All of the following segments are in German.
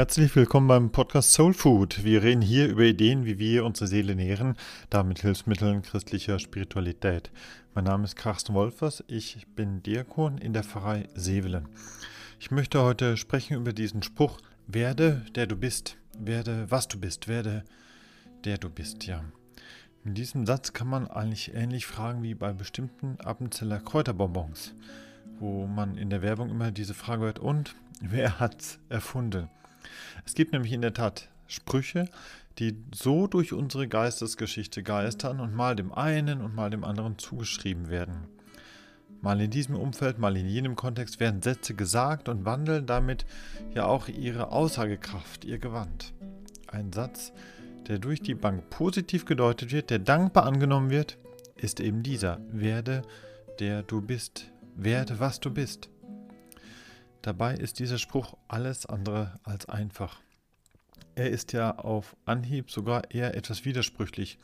Herzlich willkommen beim Podcast Soul Food. Wir reden hier über Ideen, wie wir unsere Seele nähren, damit Hilfsmitteln christlicher Spiritualität. Mein Name ist Carsten Wolfers, ich bin Diakon in der Pfarrei Sevelen. Ich möchte heute sprechen über diesen Spruch, werde der du bist, werde was du bist, werde der du bist, ja. In diesem Satz kann man eigentlich ähnlich fragen wie bei bestimmten Appenzeller Kräuterbonbons, wo man in der Werbung immer diese Frage hört, und wer hat's erfunden? Es gibt nämlich in der Tat Sprüche, die so durch unsere Geistesgeschichte geistern und mal dem einen und mal dem anderen zugeschrieben werden. Mal in diesem Umfeld, mal in jenem Kontext werden Sätze gesagt und wandeln damit ja auch ihre Aussagekraft, ihr Gewand. Ein Satz, der durch die Bank positiv gedeutet wird, der dankbar angenommen wird, ist eben dieser. Werde der du bist. Werde was du bist. Dabei ist dieser Spruch alles andere als einfach. Er ist ja auf Anhieb sogar eher etwas widersprüchlich.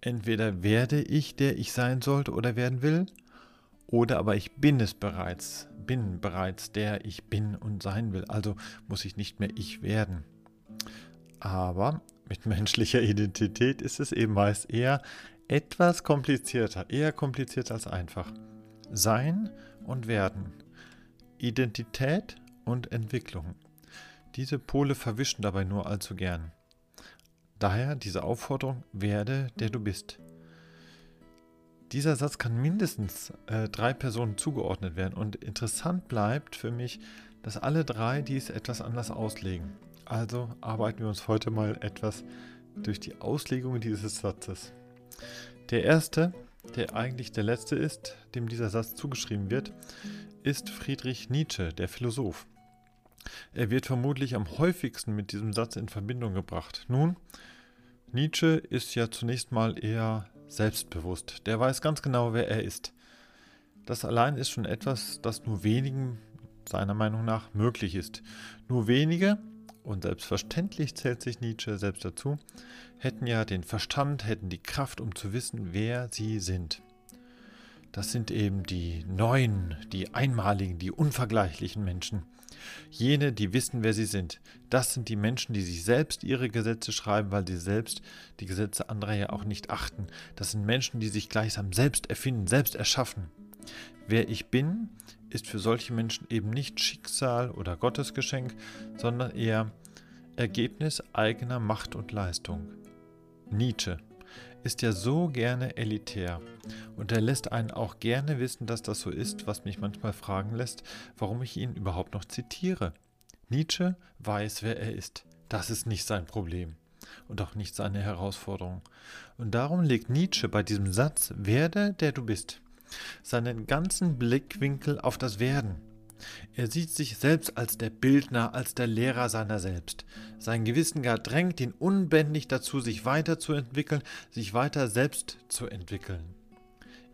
Entweder werde ich, der ich sein sollte oder werden will, oder aber ich bin es bereits, bin bereits der ich bin und sein will, also muss ich nicht mehr ich werden. Aber mit menschlicher Identität ist es eben meist eher etwas komplizierter, eher komplizierter als einfach. Sein und werden Identität und Entwicklung. Diese Pole verwischen dabei nur allzu gern. Daher diese Aufforderung, werde der du bist. Dieser Satz kann mindestens äh, drei Personen zugeordnet werden und interessant bleibt für mich, dass alle drei dies etwas anders auslegen. Also arbeiten wir uns heute mal etwas durch die Auslegung dieses Satzes. Der erste, der eigentlich der letzte ist, dem dieser Satz zugeschrieben wird, ist Friedrich Nietzsche, der Philosoph. Er wird vermutlich am häufigsten mit diesem Satz in Verbindung gebracht. Nun, Nietzsche ist ja zunächst mal eher selbstbewusst. Der weiß ganz genau, wer er ist. Das allein ist schon etwas, das nur wenigen, seiner Meinung nach, möglich ist. Nur wenige, und selbstverständlich zählt sich Nietzsche selbst dazu, hätten ja den Verstand, hätten die Kraft, um zu wissen, wer sie sind. Das sind eben die neuen, die einmaligen, die unvergleichlichen Menschen. Jene, die wissen, wer sie sind. Das sind die Menschen, die sich selbst ihre Gesetze schreiben, weil sie selbst die Gesetze anderer ja auch nicht achten. Das sind Menschen, die sich gleichsam selbst erfinden, selbst erschaffen. Wer ich bin, ist für solche Menschen eben nicht Schicksal oder Gottesgeschenk, sondern eher Ergebnis eigener Macht und Leistung. Nietzsche ist ja so gerne elitär und er lässt einen auch gerne wissen, dass das so ist, was mich manchmal fragen lässt, warum ich ihn überhaupt noch zitiere. Nietzsche weiß, wer er ist. Das ist nicht sein Problem und auch nicht seine Herausforderung. Und darum legt Nietzsche bei diesem Satz Werde, der du bist, seinen ganzen Blickwinkel auf das Werden er sieht sich selbst als der Bildner, als der Lehrer seiner selbst. Sein Gewissen gar drängt ihn unbändig dazu, sich weiterzuentwickeln, sich weiter selbst zu entwickeln.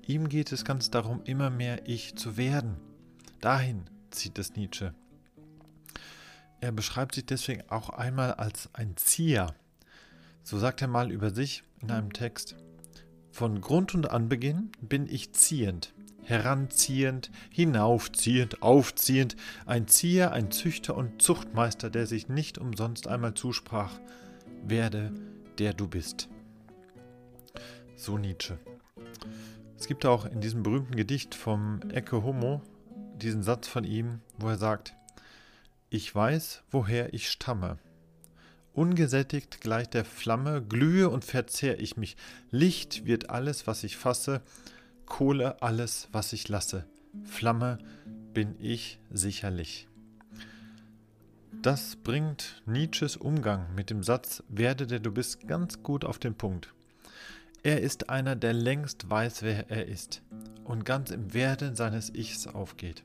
Ihm geht es ganz darum, immer mehr Ich zu werden. Dahin zieht es Nietzsche. Er beschreibt sich deswegen auch einmal als ein Zieher. So sagt er mal über sich in einem Text. Von Grund und Anbeginn bin ich ziehend heranziehend, hinaufziehend, aufziehend, ein Zieher, ein Züchter und Zuchtmeister, der sich nicht umsonst einmal zusprach, werde der du bist. So Nietzsche. Es gibt auch in diesem berühmten Gedicht vom Ecce Homo diesen Satz von ihm, wo er sagt, ich weiß, woher ich stamme. Ungesättigt gleich der Flamme glühe und verzehr ich mich. Licht wird alles, was ich fasse, Kohle alles, was ich lasse. Flamme bin ich sicherlich. Das bringt Nietzsches Umgang mit dem Satz Werde der du bist ganz gut auf den Punkt. Er ist einer, der längst weiß, wer er ist und ganz im Werden seines Ichs aufgeht.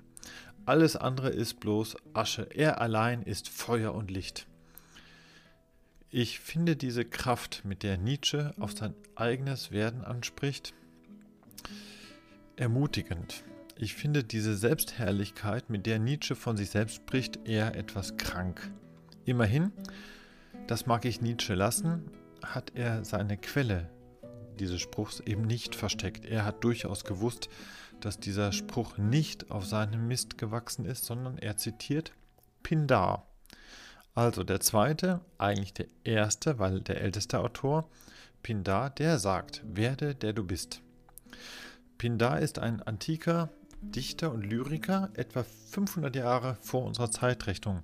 Alles andere ist bloß Asche, er allein ist Feuer und Licht. Ich finde diese Kraft, mit der Nietzsche auf sein eigenes Werden anspricht, ermutigend. Ich finde diese Selbstherrlichkeit, mit der Nietzsche von sich selbst spricht, eher etwas krank. Immerhin, das mag ich Nietzsche lassen, hat er seine Quelle dieses Spruchs eben nicht versteckt. Er hat durchaus gewusst, dass dieser Spruch nicht auf seinem Mist gewachsen ist, sondern er zitiert Pindar, Also der zweite, eigentlich der erste, weil der älteste Autor, Pindar, der sagt, werde der du bist. Pindar ist ein antiker Dichter und Lyriker, etwa 500 Jahre vor unserer Zeitrechnung.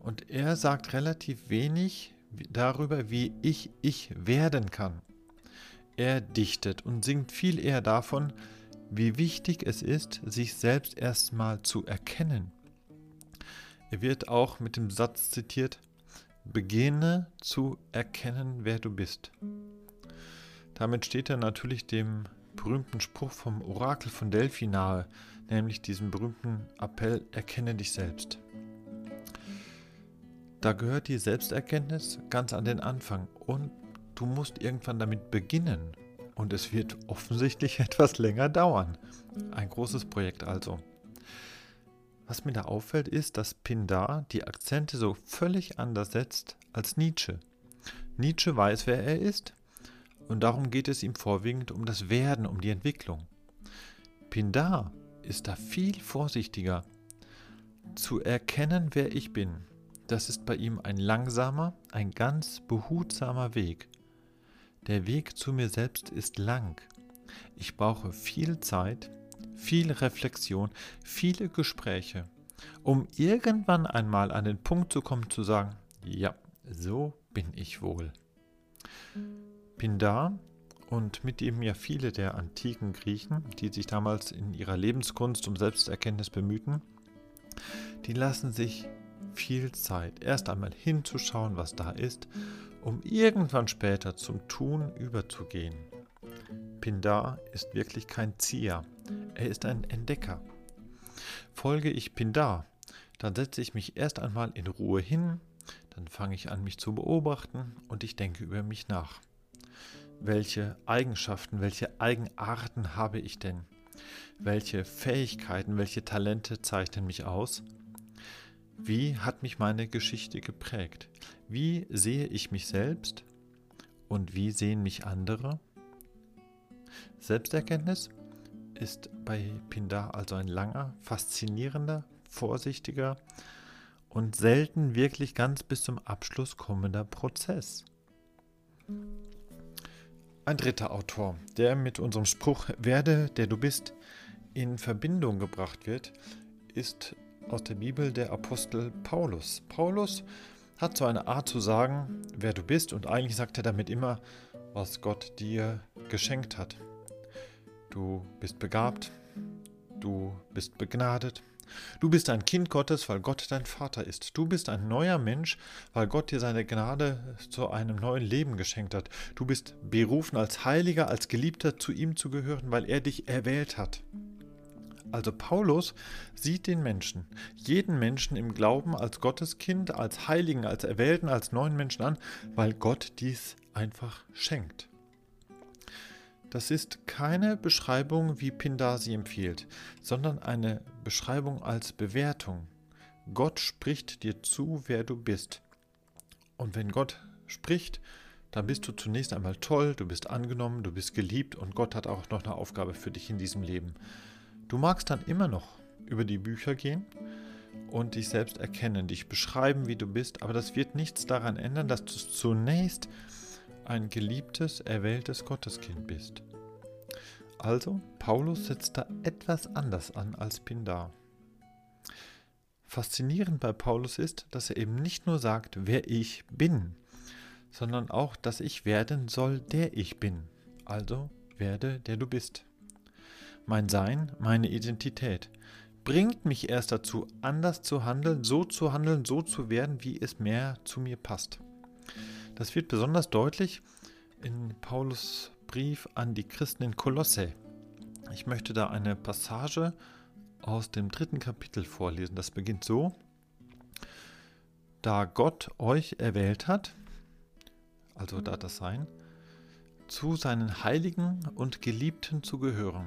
Und er sagt relativ wenig darüber, wie ich ich werden kann. Er dichtet und singt viel eher davon, wie wichtig es ist, sich selbst erstmal zu erkennen. Er wird auch mit dem Satz zitiert, beginne zu erkennen, wer du bist. Damit steht er natürlich dem berühmten Spruch vom Orakel von Delphi nahe, nämlich diesem berühmten Appell, erkenne dich selbst. Da gehört die Selbsterkenntnis ganz an den Anfang und du musst irgendwann damit beginnen. Und es wird offensichtlich etwas länger dauern. Ein großes Projekt also. Was mir da auffällt, ist, dass Pindar die Akzente so völlig anders setzt als Nietzsche. Nietzsche weiß, wer er ist, und darum geht es ihm vorwiegend um das Werden, um die Entwicklung. Pindar ist da viel vorsichtiger. Zu erkennen, wer ich bin, das ist bei ihm ein langsamer, ein ganz behutsamer Weg. Der Weg zu mir selbst ist lang. Ich brauche viel Zeit, viel Reflexion, viele Gespräche, um irgendwann einmal an den Punkt zu kommen zu sagen, ja, so bin ich wohl. Pindar und mit ihm ja viele der antiken Griechen, die sich damals in ihrer Lebenskunst um Selbsterkenntnis bemühten, die lassen sich viel Zeit, erst einmal hinzuschauen, was da ist, um irgendwann später zum Tun überzugehen. Pindar ist wirklich kein Zieher, er ist ein Entdecker. Folge ich Pindar, dann setze ich mich erst einmal in Ruhe hin, dann fange ich an, mich zu beobachten und ich denke über mich nach. Welche Eigenschaften, welche Eigenarten habe ich denn? Welche Fähigkeiten, welche Talente zeichnen mich aus? Wie hat mich meine Geschichte geprägt? Wie sehe ich mich selbst? Und wie sehen mich andere? Selbsterkenntnis ist bei Pindar also ein langer, faszinierender, vorsichtiger und selten wirklich ganz bis zum Abschluss kommender Prozess. Ein dritter Autor, der mit unserem Spruch Werde, der du bist, in Verbindung gebracht wird, ist aus der Bibel der Apostel Paulus. Paulus hat so eine Art zu sagen, wer du bist, und eigentlich sagt er damit immer, was Gott dir geschenkt hat. Du bist begabt, du bist begnadet, du bist ein Kind Gottes, weil Gott dein Vater ist. Du bist ein neuer Mensch, weil Gott dir seine Gnade zu einem neuen Leben geschenkt hat. Du bist berufen als Heiliger, als Geliebter zu ihm zu gehören, weil er dich erwählt hat. Also Paulus sieht den Menschen, jeden Menschen im Glauben als Gotteskind, als Heiligen, als Erwählten, als neuen Menschen an, weil Gott dies einfach schenkt. Das ist keine Beschreibung, wie Pindar sie empfiehlt, sondern eine Beschreibung als Bewertung. Gott spricht dir zu, wer du bist. Und wenn Gott spricht, dann bist du zunächst einmal toll, du bist angenommen, du bist geliebt und Gott hat auch noch eine Aufgabe für dich in diesem Leben. Du magst dann immer noch über die Bücher gehen und dich selbst erkennen, dich beschreiben, wie du bist, aber das wird nichts daran ändern, dass du zunächst ein geliebtes, erwähltes Gotteskind bist. Also, Paulus setzt da etwas anders an als Pindar. Faszinierend bei Paulus ist, dass er eben nicht nur sagt, wer ich bin, sondern auch, dass ich werden soll, der ich bin. Also werde, der du bist. Mein Sein, meine Identität bringt mich erst dazu, anders zu handeln, so zu handeln, so zu werden, wie es mehr zu mir passt. Das wird besonders deutlich in Paulus Brief an die Christen in Kolosse. Ich möchte da eine Passage aus dem dritten Kapitel vorlesen. Das beginnt so. Da Gott euch erwählt hat, also da das Sein, zu seinen Heiligen und Geliebten zu gehören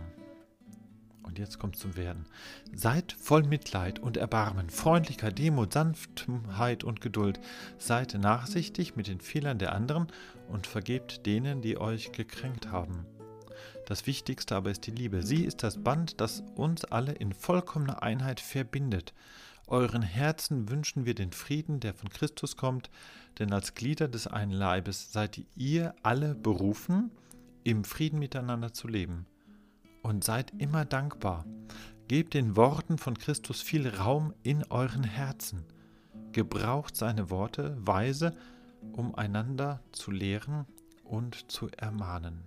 und jetzt kommt zum Werden. Seid voll Mitleid und Erbarmen, Freundlichkeit, Demut, Sanftheit und Geduld. Seid nachsichtig mit den Fehlern der anderen und vergebt denen, die euch gekränkt haben. Das Wichtigste aber ist die Liebe. Sie ist das Band, das uns alle in vollkommener Einheit verbindet. Euren Herzen wünschen wir den Frieden, der von Christus kommt, denn als Glieder des einen Leibes seid ihr alle berufen, im Frieden miteinander zu leben. Und seid immer dankbar. Gebt den Worten von Christus viel Raum in euren Herzen. Gebraucht seine Worte weise, um einander zu lehren und zu ermahnen.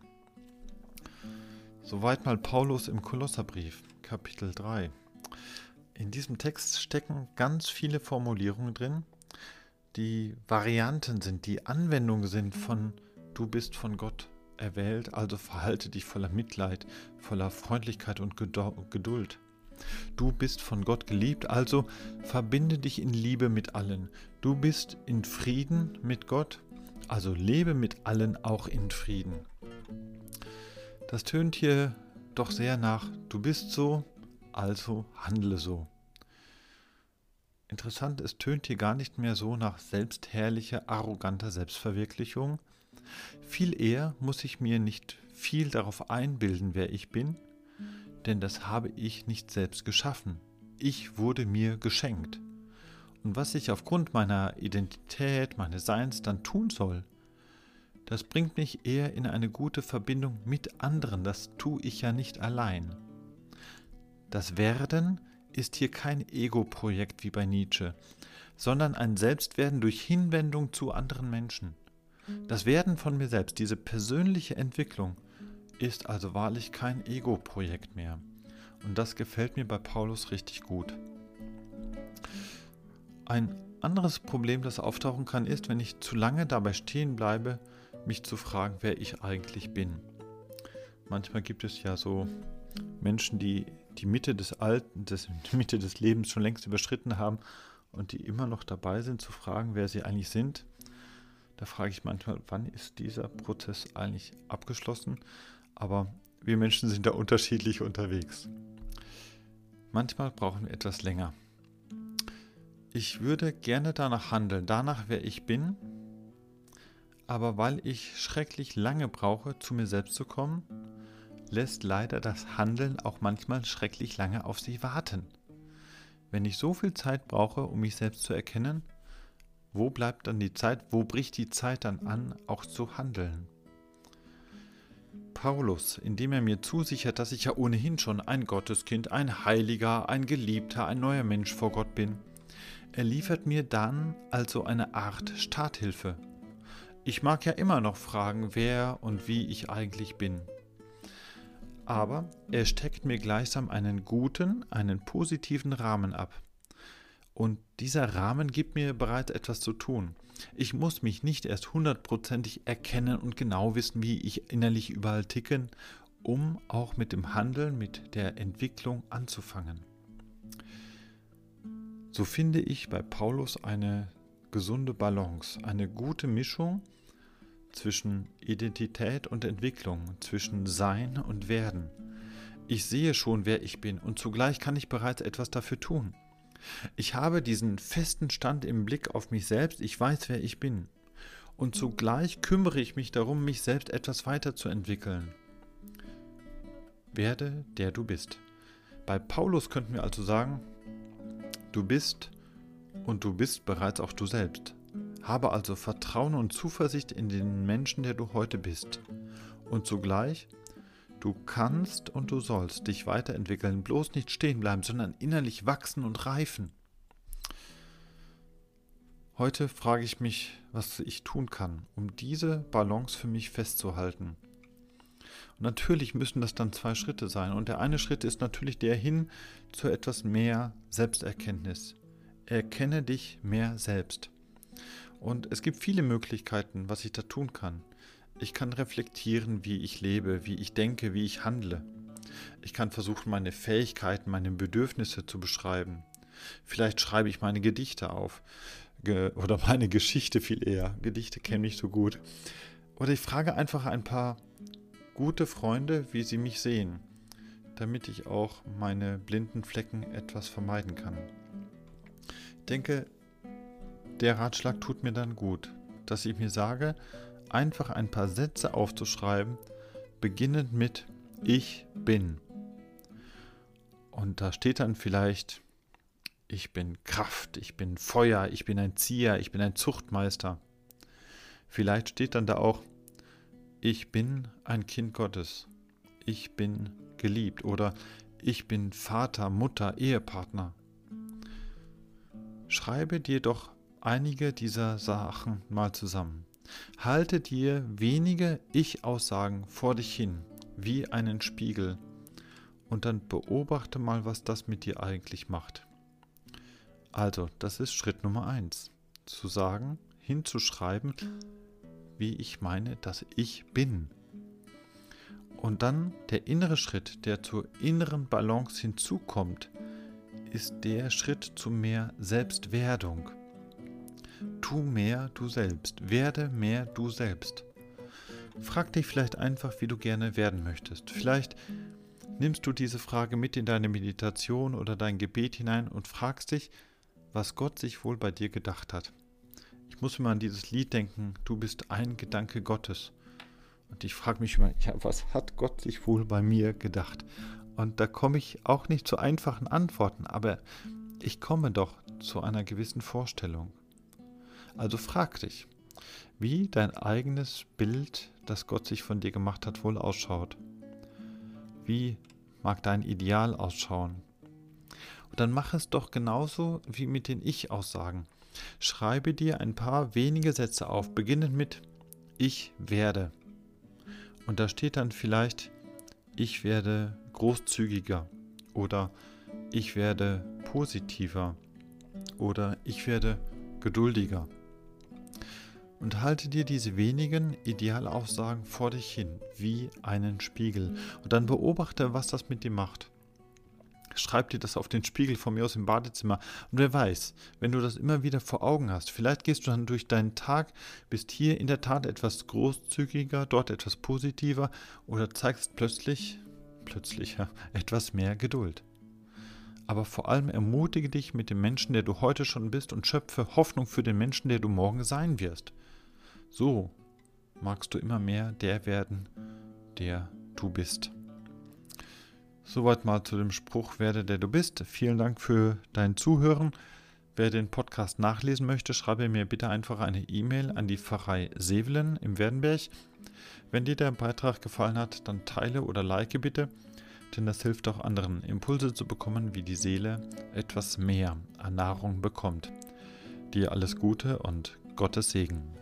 Soweit mal Paulus im Kolosserbrief, Kapitel 3. In diesem Text stecken ganz viele Formulierungen drin, die Varianten sind, die Anwendungen sind von du bist von Gott erwählt, also verhalte dich voller Mitleid, voller Freundlichkeit und Geduld. Du bist von Gott geliebt, also verbinde dich in Liebe mit allen. Du bist in Frieden mit Gott, also lebe mit allen auch in Frieden. Das tönt hier doch sehr nach, du bist so, also handle so. Interessant, es tönt hier gar nicht mehr so nach selbstherrlicher, arroganter Selbstverwirklichung. Viel eher muss ich mir nicht viel darauf einbilden, wer ich bin, denn das habe ich nicht selbst geschaffen. Ich wurde mir geschenkt. Und was ich aufgrund meiner Identität, meines Seins dann tun soll, das bringt mich eher in eine gute Verbindung mit anderen, das tue ich ja nicht allein. Das Werden ist hier kein Ego-Projekt wie bei Nietzsche, sondern ein Selbstwerden durch Hinwendung zu anderen Menschen. Das Werden von mir selbst, diese persönliche Entwicklung, ist also wahrlich kein Ego-Projekt mehr. Und das gefällt mir bei Paulus richtig gut. Ein anderes Problem, das auftauchen kann, ist, wenn ich zu lange dabei stehen bleibe, mich zu fragen, wer ich eigentlich bin. Manchmal gibt es ja so Menschen, die die Mitte des Alten, des, Mitte des Lebens schon längst überschritten haben und die immer noch dabei sind zu fragen, wer sie eigentlich sind. Da frage ich manchmal, wann ist dieser Prozess eigentlich abgeschlossen? Aber wir Menschen sind da unterschiedlich unterwegs. Manchmal brauchen wir etwas länger. Ich würde gerne danach handeln, danach wer ich bin, aber weil ich schrecklich lange brauche, zu mir selbst zu kommen, lässt leider das Handeln auch manchmal schrecklich lange auf sich warten. Wenn ich so viel Zeit brauche, um mich selbst zu erkennen, wo bleibt dann die Zeit, wo bricht die Zeit dann an, auch zu handeln? Paulus, indem er mir zusichert, dass ich ja ohnehin schon ein Gotteskind, ein Heiliger, ein Geliebter, ein neuer Mensch vor Gott bin, er liefert mir dann also eine Art Starthilfe, ich mag ja immer noch fragen, wer und wie ich eigentlich bin. Aber er steckt mir gleichsam einen guten, einen positiven Rahmen ab. Und dieser Rahmen gibt mir bereits etwas zu tun. Ich muss mich nicht erst hundertprozentig erkennen und genau wissen, wie ich innerlich überall ticken, um auch mit dem Handeln, mit der Entwicklung anzufangen. So finde ich bei Paulus eine gesunde Balance, eine gute Mischung zwischen Identität und Entwicklung, zwischen Sein und Werden. Ich sehe schon, wer ich bin und zugleich kann ich bereits etwas dafür tun. Ich habe diesen festen Stand im Blick auf mich selbst, ich weiß, wer ich bin. Und zugleich kümmere ich mich darum, mich selbst etwas weiterzuentwickeln. Werde der du bist. Bei Paulus könnten wir also sagen, du bist und du bist bereits auch du selbst. Habe also Vertrauen und Zuversicht in den Menschen, der du heute bist. Und zugleich, du kannst und du sollst dich weiterentwickeln, bloß nicht stehen bleiben, sondern innerlich wachsen und reifen. Heute frage ich mich, was ich tun kann, um diese Balance für mich festzuhalten. Und natürlich müssen das dann zwei Schritte sein. Und der eine Schritt ist natürlich der hin zu etwas mehr Selbsterkenntnis. Erkenne dich mehr selbst. Und es gibt viele Möglichkeiten, was ich da tun kann. Ich kann reflektieren, wie ich lebe, wie ich denke, wie ich handle. Ich kann versuchen, meine Fähigkeiten, meine Bedürfnisse zu beschreiben. Vielleicht schreibe ich meine Gedichte auf. Oder meine Geschichte viel eher. Gedichte kenne ich so gut. Oder ich frage einfach ein paar gute Freunde, wie sie mich sehen, damit ich auch meine blinden Flecken etwas vermeiden kann denke, der Ratschlag tut mir dann gut, dass ich mir sage, einfach ein paar Sätze aufzuschreiben, beginnend mit Ich bin. Und da steht dann vielleicht ich bin Kraft, ich bin Feuer, ich bin ein Zieher, ich bin ein Zuchtmeister. Vielleicht steht dann da auch, ich bin ein Kind Gottes, ich bin geliebt oder ich bin Vater, Mutter, Ehepartner. Schreibe dir doch einige dieser Sachen mal zusammen. Halte dir wenige Ich-Aussagen vor dich hin, wie einen Spiegel, und dann beobachte mal, was das mit dir eigentlich macht. Also, das ist Schritt Nummer eins. Zu sagen, hinzuschreiben, wie ich meine, dass ich bin. Und dann der innere Schritt, der zur inneren Balance hinzukommt, ist der Schritt zu mehr Selbstwerdung. Tu mehr du selbst, werde mehr du selbst. Frag dich vielleicht einfach, wie du gerne werden möchtest. Vielleicht nimmst du diese Frage mit in deine Meditation oder dein Gebet hinein und fragst dich, was Gott sich wohl bei dir gedacht hat. Ich muss immer an dieses Lied denken, du bist ein Gedanke Gottes. Und ich frage mich immer, ja, was hat Gott sich wohl bei mir gedacht? Und da komme ich auch nicht zu einfachen Antworten, aber ich komme doch zu einer gewissen Vorstellung. Also frag dich, wie dein eigenes Bild, das Gott sich von dir gemacht hat, wohl ausschaut. Wie mag dein Ideal ausschauen? Und dann mach es doch genauso wie mit den Ich-Aussagen. Schreibe dir ein paar wenige Sätze auf, beginnend mit Ich werde. Und da steht dann vielleicht, ich werde großzügiger oder ich werde positiver oder ich werde geduldiger. Und halte dir diese wenigen Idealaussagen vor dich hin, wie einen Spiegel. Und dann beobachte, was das mit dir macht. Schreib dir das auf den Spiegel von mir aus im Badezimmer. Und wer weiß, wenn du das immer wieder vor Augen hast, vielleicht gehst du dann durch deinen Tag, bist hier in der Tat etwas großzügiger, dort etwas positiver oder zeigst plötzlich, plötzlich ja, etwas mehr Geduld. Aber vor allem ermutige dich mit dem Menschen, der du heute schon bist und schöpfe Hoffnung für den Menschen, der du morgen sein wirst. So magst du immer mehr der werden, der du bist. Soweit mal zu dem Spruch, werde der du bist. Vielen Dank für dein Zuhören. Wer den Podcast nachlesen möchte, schreibe mir bitte einfach eine E-Mail an die Pfarrei Sevelen im Werdenberg. Wenn dir der Beitrag gefallen hat, dann teile oder like bitte, denn das hilft auch anderen, Impulse zu bekommen, wie die Seele etwas mehr an Nahrung bekommt. Dir alles Gute und Gottes Segen.